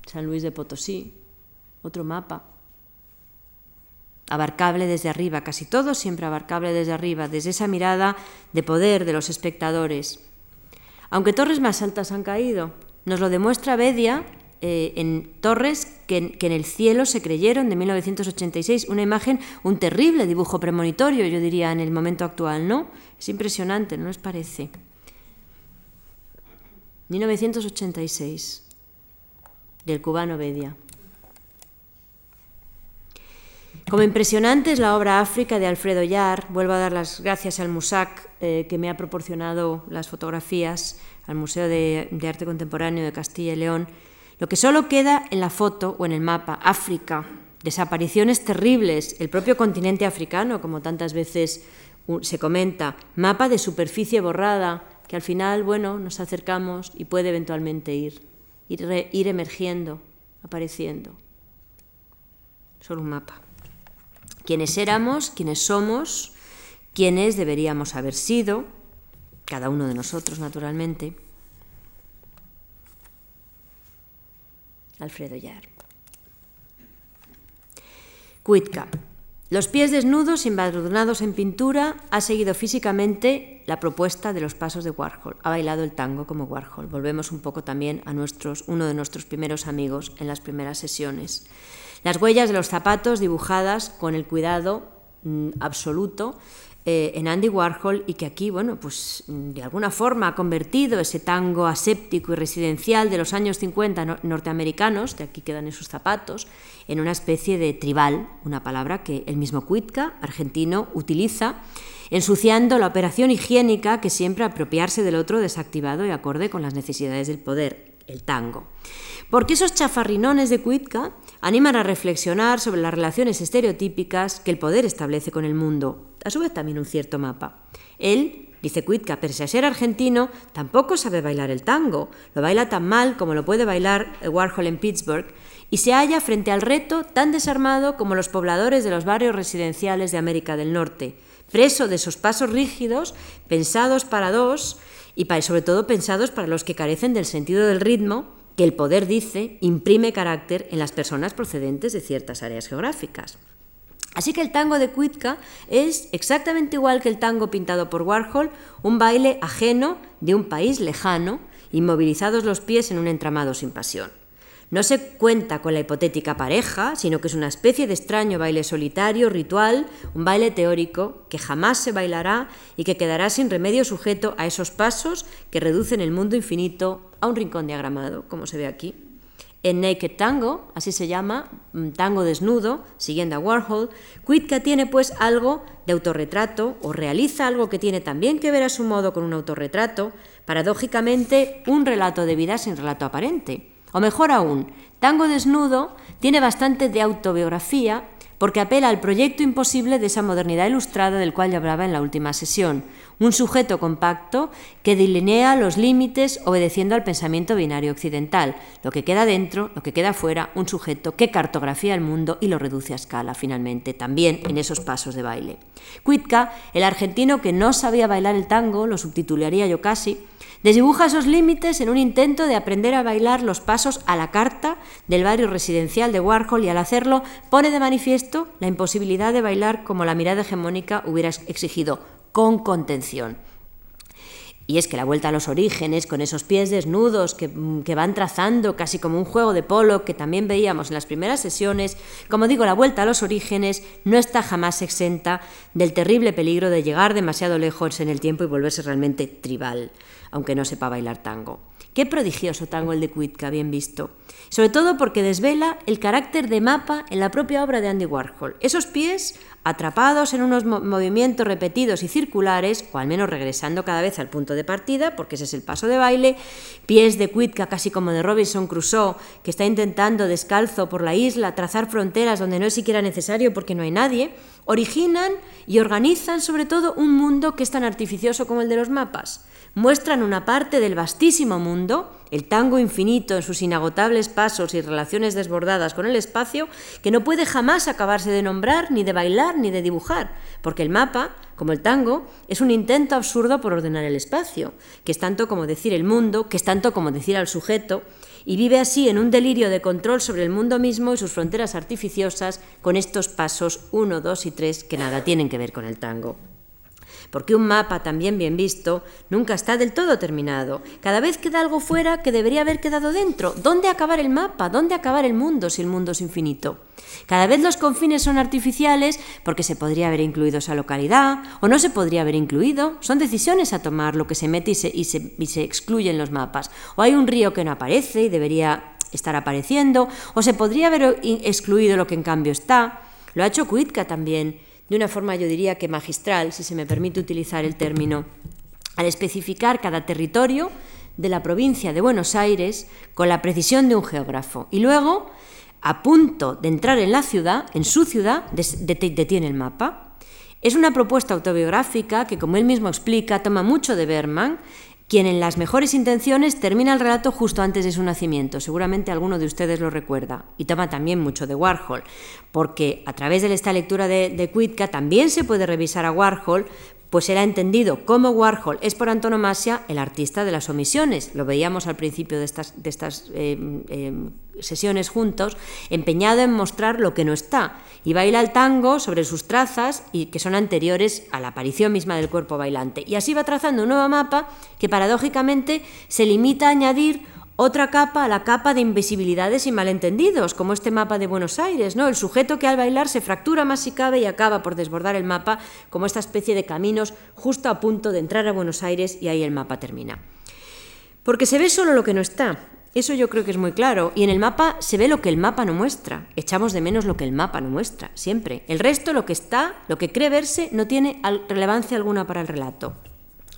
San Luis de Potosí, otro mapa. Abarcable desde arriba, casi todo siempre abarcable desde arriba, desde esa mirada de poder de los espectadores. Aunque torres más altas han caído, nos lo demuestra Bedia eh, en torres que, que, en el cielo se creyeron de 1986, una imagen, un terrible dibujo premonitorio, yo diría, en el momento actual, ¿no? Es impresionante, ¿no les parece? 1986 del cubano Bedia. Como impresionante es la obra África de Alfredo Yar. Vuelvo a dar las gracias al MUSAC eh, que me ha proporcionado las fotografías, al Museo de, de Arte Contemporáneo de Castilla y León. Lo que solo queda en la foto o en el mapa, África, desapariciones terribles, el propio continente africano, como tantas veces se comenta, mapa de superficie borrada, que al final, bueno, nos acercamos y puede eventualmente ir ir, ir emergiendo, apareciendo. Solo un mapa. Quiénes éramos, quiénes somos, quiénes deberíamos haber sido, cada uno de nosotros, naturalmente. Alfredo Yar. Cuitca. Los pies desnudos, embadurnados en pintura, ha seguido físicamente la propuesta de los pasos de Warhol. Ha bailado el tango como Warhol. Volvemos un poco también a nuestros, uno de nuestros primeros amigos en las primeras sesiones. Las huellas de los zapatos dibujadas con el cuidado mm, absoluto eh, en Andy Warhol y que aquí, bueno, pues de alguna forma ha convertido ese tango aséptico y residencial de los años 50 norteamericanos, de aquí quedan esos zapatos, en una especie de tribal, una palabra que el mismo Kuitka, argentino, utiliza, ensuciando la operación higiénica que siempre apropiarse del otro desactivado y acorde con las necesidades del poder, el tango. Porque esos chafarrinones de Kuitka animan a reflexionar sobre las relaciones estereotípicas que el poder establece con el mundo, a su vez también un cierto mapa. Él, dice Kuitka, pese a ser argentino, tampoco sabe bailar el tango. Lo baila tan mal como lo puede bailar Warhol en Pittsburgh y se halla frente al reto tan desarmado como los pobladores de los barrios residenciales de América del Norte, preso de esos pasos rígidos, pensados para dos y sobre todo pensados para los que carecen del sentido del ritmo que el poder dice imprime carácter en las personas procedentes de ciertas áreas geográficas. Así que el tango de Kuitka es exactamente igual que el tango pintado por Warhol, un baile ajeno de un país lejano, inmovilizados los pies en un entramado sin pasión. No se cuenta con la hipotética pareja, sino que es una especie de extraño baile solitario, ritual, un baile teórico que jamás se bailará y que quedará sin remedio sujeto a esos pasos que reducen el mundo infinito a un rincón diagramado, como se ve aquí. En Naked Tango, así se llama, mm, tango desnudo, siguiendo a Warhol, Kuitka tiene pues algo de autorretrato o realiza algo que tiene también que ver a su modo con un autorretrato, paradójicamente un relato de vida sin relato aparente. O mejor aún, Tango Desnudo tiene bastante de autobiografía porque apela al proyecto imposible de esa modernidad ilustrada del cual ya hablaba en la última sesión, un sujeto compacto que delinea los límites obedeciendo al pensamiento binario occidental, lo que queda dentro, lo que queda fuera, un sujeto que cartografía el mundo y lo reduce a escala finalmente, también en esos pasos de baile. Kuitka, el argentino que no sabía bailar el tango, lo subtitularía yo casi, Desdibuja esos límites en un intento de aprender a bailar los pasos a la carta del barrio residencial de Warhol y al hacerlo pone de manifiesto la imposibilidad de bailar como la mirada hegemónica hubiera exigido, con contención. Y es que la vuelta a los orígenes, con esos pies desnudos que, que, van trazando casi como un juego de polo que también veíamos en las primeras sesiones, como digo, la vuelta a los orígenes no está jamás exenta del terrible peligro de llegar demasiado lejos en el tiempo y volverse realmente tribal aunque no sepa bailar tango. Qué prodigioso tango el de Kuitka, bien visto. Sobre todo porque desvela el carácter de mapa en la propia obra de Andy Warhol. Esos pies atrapados en unos movimientos repetidos y circulares, o al menos regresando cada vez al punto de partida, porque ese es el paso de baile, pies de Kuitka casi como de Robinson Crusoe, que está intentando descalzo por la isla trazar fronteras donde no es siquiera necesario porque no hay nadie, originan y organizan sobre todo un mundo que es tan artificioso como el de los mapas. Muestran una parte del vastísimo mundo, el tango infinito en sus inagotables pasos y relaciones desbordadas con el espacio, que no puede jamás acabarse de nombrar, ni de bailar, ni de dibujar, porque el mapa, como el tango, es un intento absurdo por ordenar el espacio, que es tanto como decir el mundo, que es tanto como decir al sujeto, y vive así en un delirio de control sobre el mundo mismo y sus fronteras artificiosas con estos pasos 1, 2 y 3 que nada tienen que ver con el tango porque un mapa también bien visto nunca está del todo terminado. Cada vez queda algo fuera que debería haber quedado dentro. ¿Dónde acabar el mapa? ¿Dónde acabar el mundo si el mundo es infinito? Cada vez los confines son artificiales porque se podría haber incluido esa localidad o no se podría haber incluido. Son decisiones a tomar lo que se mete y se, excluye en los mapas. O hay un río que no aparece y debería estar apareciendo, o se podría haber excluido lo que en cambio está. Lo ha hecho Kuitka también de una forma yo diría que magistral, si se me permite utilizar el término, al especificar cada territorio de la provincia de Buenos Aires con la precisión de un geógrafo. Y luego, a punto de entrar en la ciudad, en su ciudad, detiene el mapa. Es una propuesta autobiográfica que, como él mismo explica, toma mucho de Berman quien en las mejores intenciones termina el relato justo antes de su nacimiento. Seguramente alguno de ustedes lo recuerda. Y toma también mucho de Warhol, porque a través de esta lectura de, de Kuitka también se puede revisar a Warhol pues era entendido como Warhol es por antonomasia el artista de las omisiones. Lo veíamos al principio de estas, de estas eh, eh, sesiones juntos, empeñado en mostrar lo que no está. Y baila el tango sobre sus trazas y que son anteriores a la aparición misma del cuerpo bailante. Y así va trazando un nuevo mapa que paradójicamente se limita a añadir otra capa, la capa de invisibilidades y malentendidos, como este mapa de Buenos Aires, ¿no? El sujeto que al bailar se fractura más si cabe y acaba por desbordar el mapa, como esta especie de caminos justo a punto de entrar a Buenos Aires y ahí el mapa termina. Porque se ve solo lo que no está. Eso yo creo que es muy claro. Y en el mapa se ve lo que el mapa no muestra. Echamos de menos lo que el mapa no muestra, siempre. El resto, lo que está, lo que cree verse, no tiene relevancia alguna para el relato.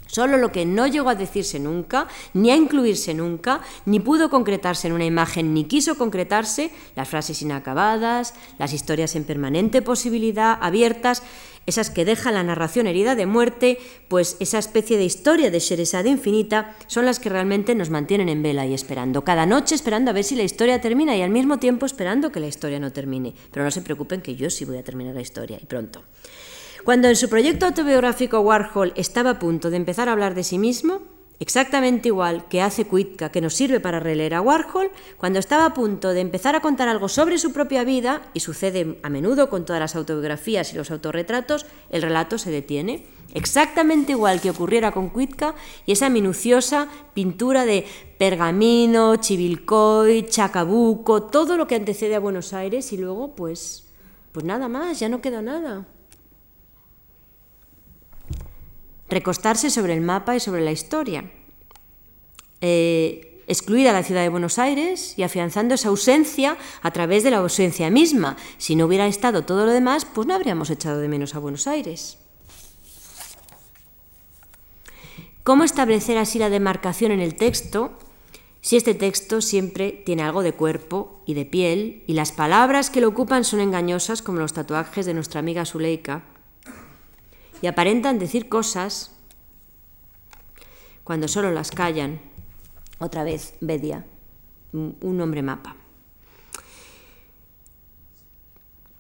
Solo lo que no llegó a decirse nunca, ni a incluirse nunca, ni pudo concretarse en una imagen, ni quiso concretarse, las frases inacabadas, las historias en permanente posibilidad, abiertas, esas que dejan la narración herida de muerte, pues esa especie de historia de Sheresade infinita son las que realmente nos mantienen en vela y esperando, cada noche esperando a ver si la historia termina y al mismo tiempo esperando que la historia no termine. Pero no se preocupen que yo sí voy a terminar la historia y pronto. Cuando en su proyecto autobiográfico Warhol estaba a punto de empezar a hablar de sí mismo, exactamente igual que hace Kuitka, que nos sirve para releer a Warhol, cuando estaba a punto de empezar a contar algo sobre su propia vida, y sucede a menudo con todas las autobiografías y los autorretratos, el relato se detiene. Exactamente igual que ocurriera con Kuitka y esa minuciosa pintura de Pergamino, Chivilcoy, Chacabuco, todo lo que antecede a Buenos Aires y luego pues pues nada más, ya no queda nada. Recostarse sobre el mapa y sobre la historia, eh, excluir a la ciudad de Buenos Aires y afianzando esa ausencia a través de la ausencia misma. Si no hubiera estado todo lo demás, pues no habríamos echado de menos a Buenos Aires. ¿Cómo establecer así la demarcación en el texto si este texto siempre tiene algo de cuerpo y de piel y las palabras que lo ocupan son engañosas como los tatuajes de nuestra amiga Zuleika? Y aparentan decir cosas cuando solo las callan. Otra vez, Bedia, un hombre mapa.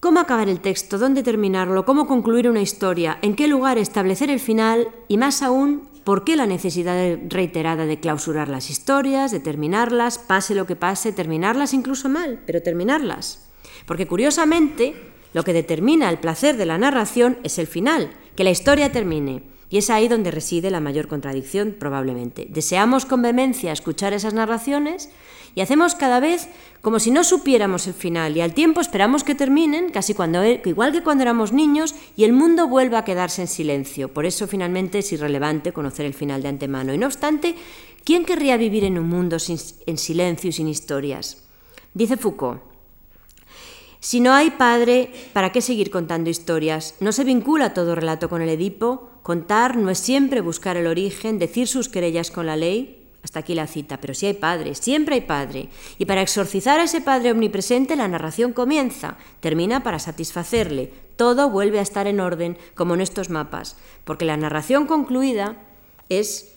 ¿Cómo acabar el texto? ¿Dónde terminarlo? ¿Cómo concluir una historia? ¿En qué lugar establecer el final? Y más aún, ¿por qué la necesidad reiterada de clausurar las historias, de terminarlas, pase lo que pase, terminarlas incluso mal, pero terminarlas? Porque curiosamente, lo que determina el placer de la narración es el final, que la historia termine. Y es ahí donde reside la mayor contradicción, probablemente. Deseamos con vehemencia escuchar esas narraciones y hacemos cada vez como si no supiéramos el final y al tiempo esperamos que terminen, casi cuando, e, igual que cuando éramos niños, y el mundo vuelva a quedarse en silencio. Por eso finalmente es irrelevante conocer el final de antemano. Y no obstante, ¿quién querría vivir en un mundo en silencio y sin historias? Dice Foucault. Si no hay padre, ¿para qué seguir contando historias? No se vincula todo relato con el Edipo. Contar no es siempre buscar el origen, decir sus querellas con la ley. Hasta aquí la cita, pero si hay padre, siempre hay padre. Y para exorcizar a ese padre omnipresente, la narración comienza, termina para satisfacerle. Todo vuelve a estar en orden, como en estos mapas, porque la narración concluida es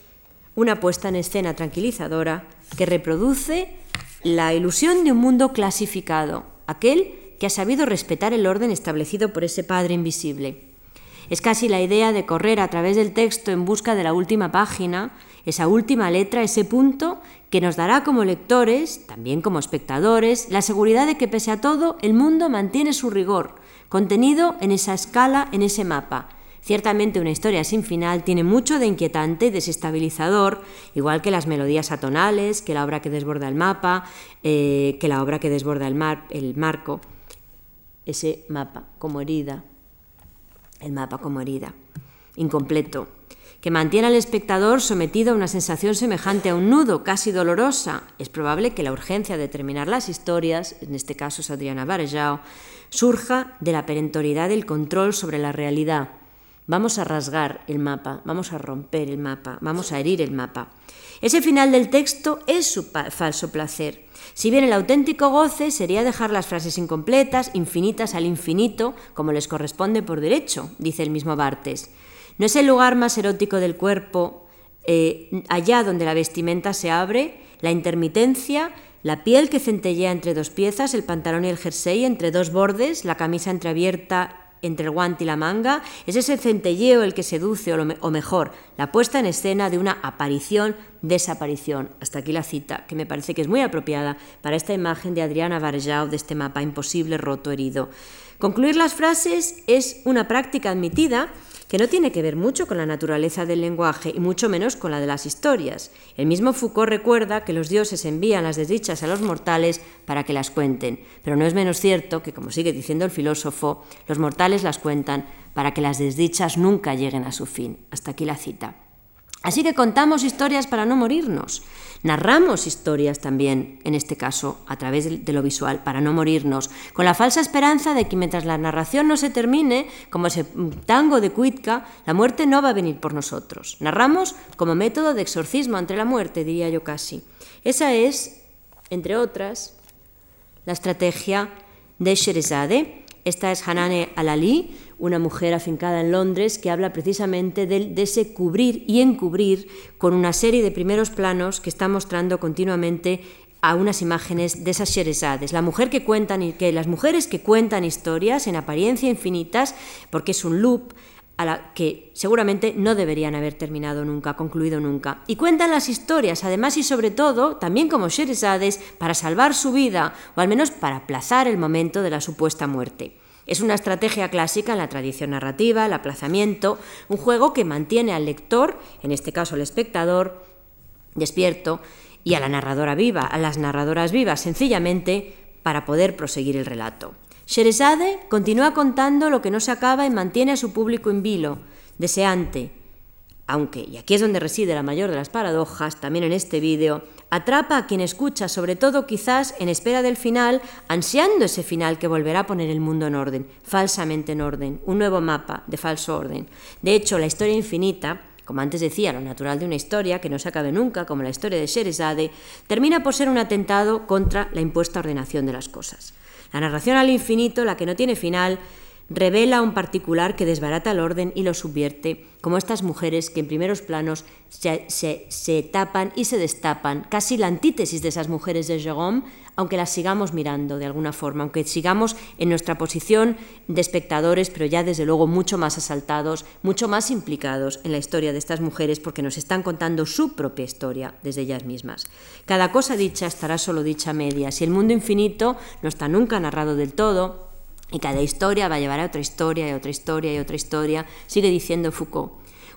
una puesta en escena tranquilizadora que reproduce la ilusión de un mundo clasificado, aquel que ha sabido respetar el orden establecido por ese Padre invisible. Es casi la idea de correr a través del texto en busca de la última página, esa última letra, ese punto que nos dará como lectores, también como espectadores, la seguridad de que pese a todo el mundo mantiene su rigor, contenido en esa escala, en ese mapa. Ciertamente una historia sin final tiene mucho de inquietante y desestabilizador, igual que las melodías atonales, que la obra que desborda el mapa, eh, que la obra que desborda el, mar, el marco ese mapa como herida, el mapa como herida, incompleto, que mantiene al espectador sometido a una sensación semejante a un nudo, casi dolorosa. Es probable que la urgencia de terminar las historias, en este caso es Adriana Varejao, surja de la perentoriedad del control sobre la realidad. Vamos a rasgar el mapa, vamos a romper el mapa, vamos a herir el mapa. Ese final del texto es su falso placer si bien el auténtico goce sería dejar las frases incompletas, infinitas al infinito, como les corresponde por derecho, dice el mismo Bartes. ¿No es el lugar más erótico del cuerpo eh, allá donde la vestimenta se abre, la intermitencia, la piel que centellea entre dos piezas, el pantalón y el jersey entre dos bordes, la camisa entreabierta entre el guante y la manga, es ese centelleo el que seduce, o, mejor, la puesta en escena de una aparición-desaparición. Hasta aquí la cita, que me parece que es muy apropiada para esta imagen de Adriana Varjao de este mapa imposible, roto, herido. Concluir las frases es una práctica admitida que no tiene que ver mucho con la naturaleza del lenguaje y mucho menos con la de las historias. El mismo Foucault recuerda que los dioses envían las desdichas a los mortales para que las cuenten, pero no es menos cierto que, como sigue diciendo el filósofo, los mortales las cuentan para que las desdichas nunca lleguen a su fin. Hasta aquí la cita. Así que contamos historias para no morirnos. Narramos historias también, en este caso, a través de lo visual, para no morirnos, con la falsa esperanza de que mientras la narración no se termine, como ese tango de Kuitka, la muerte no va a venir por nosotros. Narramos como método de exorcismo ante la muerte, diría yo casi. Esa es, entre otras, la estrategia de Sheresade. Esta es Hanane Alali, una mujer afincada en Londres que habla precisamente de, ese cubrir y encubrir con una serie de primeros planos que está mostrando continuamente a unas imágenes de esas Sherezades, la mujer que cuentan que las mujeres que cuentan historias en apariencia infinitas, porque es un loop a la que seguramente no deberían haber terminado nunca, concluido nunca. Y cuentan las historias, además y sobre todo, también como Sherezades, para salvar su vida, o al menos para aplazar el momento de la supuesta muerte. Es una estrategia clásica en la tradición narrativa, el aplazamiento, un juego que mantiene al lector, en este caso al espectador, despierto, y a la narradora viva, a las narradoras vivas, sencillamente para poder proseguir el relato. Sheresade continúa contando lo que no se acaba y mantiene a su público en vilo, deseante, aunque, y aquí es donde reside la mayor de las paradojas, también en este vídeo, atrapa a quien escucha, sobre todo quizás en espera del final, ansiando ese final que volverá a poner el mundo en orden, falsamente en orden, un nuevo mapa de falso orden. De hecho, la historia infinita, como antes decía, lo natural de una historia que no se acabe nunca, como la historia de Sheresade, termina por ser un atentado contra la impuesta ordenación de las cosas. La narración al infinito, la que no tiene final, revela un particular que desbarata el orden y lo subvierte, como estas mujeres que en primeros planos se, tapan y se destapan, casi la antítesis de esas mujeres de Jérôme, aunque las sigamos mirando de alguna forma, aunque sigamos en nuestra posición de espectadores, pero ya desde luego mucho más asaltados, mucho más implicados en la historia de estas mujeres, porque nos están contando su propia historia desde ellas mismas. Cada cosa dicha estará solo dicha media. Si el mundo infinito no está nunca narrado del todo, y cada historia va a llevar a otra historia y otra historia y otra historia, sigue diciendo Foucault.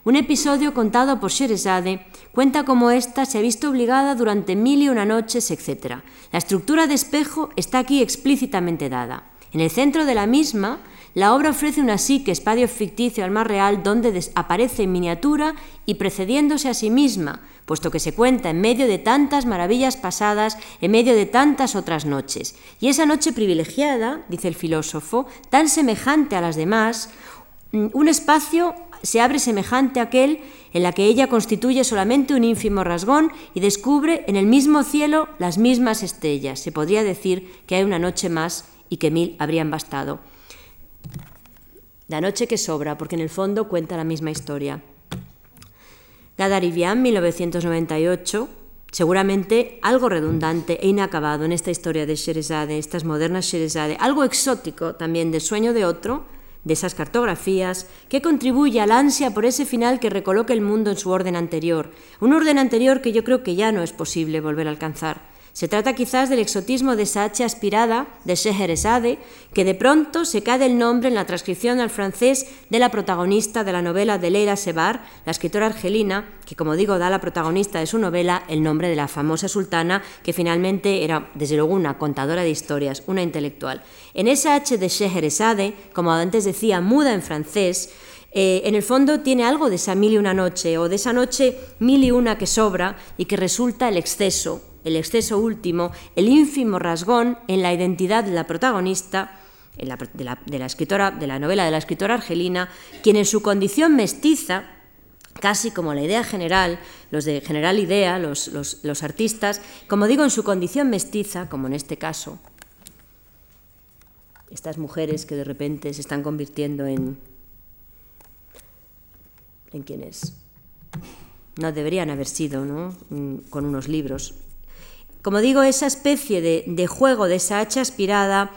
Un episodio contado por Sheresade cuenta cómo ésta se ha visto obligada durante mil y una noches, etc. La estructura de espejo está aquí explícitamente dada. En el centro de la misma, la obra ofrece una psique, espacio ficticio al más real, donde aparece en miniatura y precediéndose a sí misma, puesto que se cuenta en medio de tantas maravillas pasadas, en medio de tantas otras noches. Y esa noche privilegiada, dice el filósofo, tan semejante a las demás, mm, un espacio se abre semejante a aquel en la que ella constituye solamente un ínfimo rasgón y descubre en el mismo cielo las mismas estrellas. Se podría decir que hay una noche más y que mil habrían bastado. La noche que sobra, porque en el fondo cuenta la misma historia. Gadarivian, 1998, seguramente algo redundante e inacabado en esta historia de Sheresade, estas modernas Sheresade, algo exótico también del sueño de otro, de esas cartografías, que contribuye al ansia por ese final que recoloque el mundo en su orden anterior, un orden anterior que yo creo que ya no es posible volver a alcanzar. Se trata quizás del exotismo de esa H aspirada de Scheherazade, que de pronto se cae el nombre en la transcripción al francés de la protagonista de la novela de Leila Sebar, la escritora argelina, que como digo da a la protagonista de su novela el nombre de la famosa sultana, que finalmente era desde luego una contadora de historias, una intelectual. En esa H de Scheherazade, como antes decía, muda en francés, eh, en el fondo tiene algo de esa mil y una noche, o de esa noche mil y una que sobra y que resulta el exceso, el exceso último, el ínfimo rasgón en la identidad de la protagonista, de, la, escritora, de la novela de la escritora argelina, quien en su condición mestiza, casi como la idea general, los de general idea, los, artistas, como digo, en su condición mestiza, como en este caso, estas mujeres que de repente se están convirtiendo en, en quienes no deberían haber sido, ¿no? Mm, con unos libros como digo, esa especie de, juego de esa hacha aspirada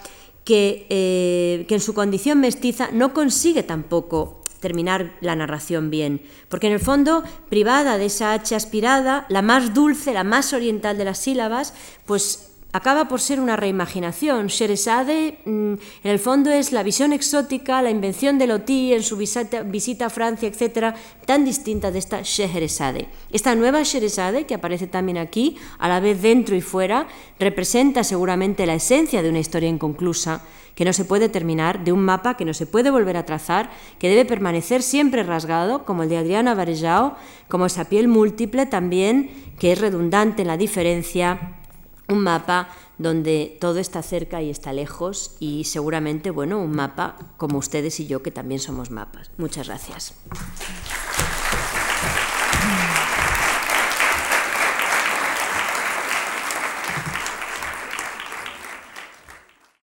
que, eh, que en su condición mestiza no consigue tampoco terminar la narración bien, porque en el fondo, privada de esa hacha aspirada, la más dulce, la más oriental de las sílabas, pues acaba por ser una reimaginación. Sheresade, mm, en el fondo, es la visión exótica, la invención de Loti en su visita, a Francia, etcétera, tan distinta de esta Scheherazade. Esta nueva Sheresade, que aparece también aquí, a la vez dentro y fuera, representa seguramente la esencia de una historia inconclusa, que no se puede terminar, de un mapa que no se puede volver a trazar, que debe permanecer siempre rasgado, como el de Adriana Varejao, como esa piel múltiple también, que es redundante en la diferencia un mapa donde todo está cerca y está lejos y seguramente, bueno, un mapa como ustedes y yo que también somos mapas. Muchas gracias.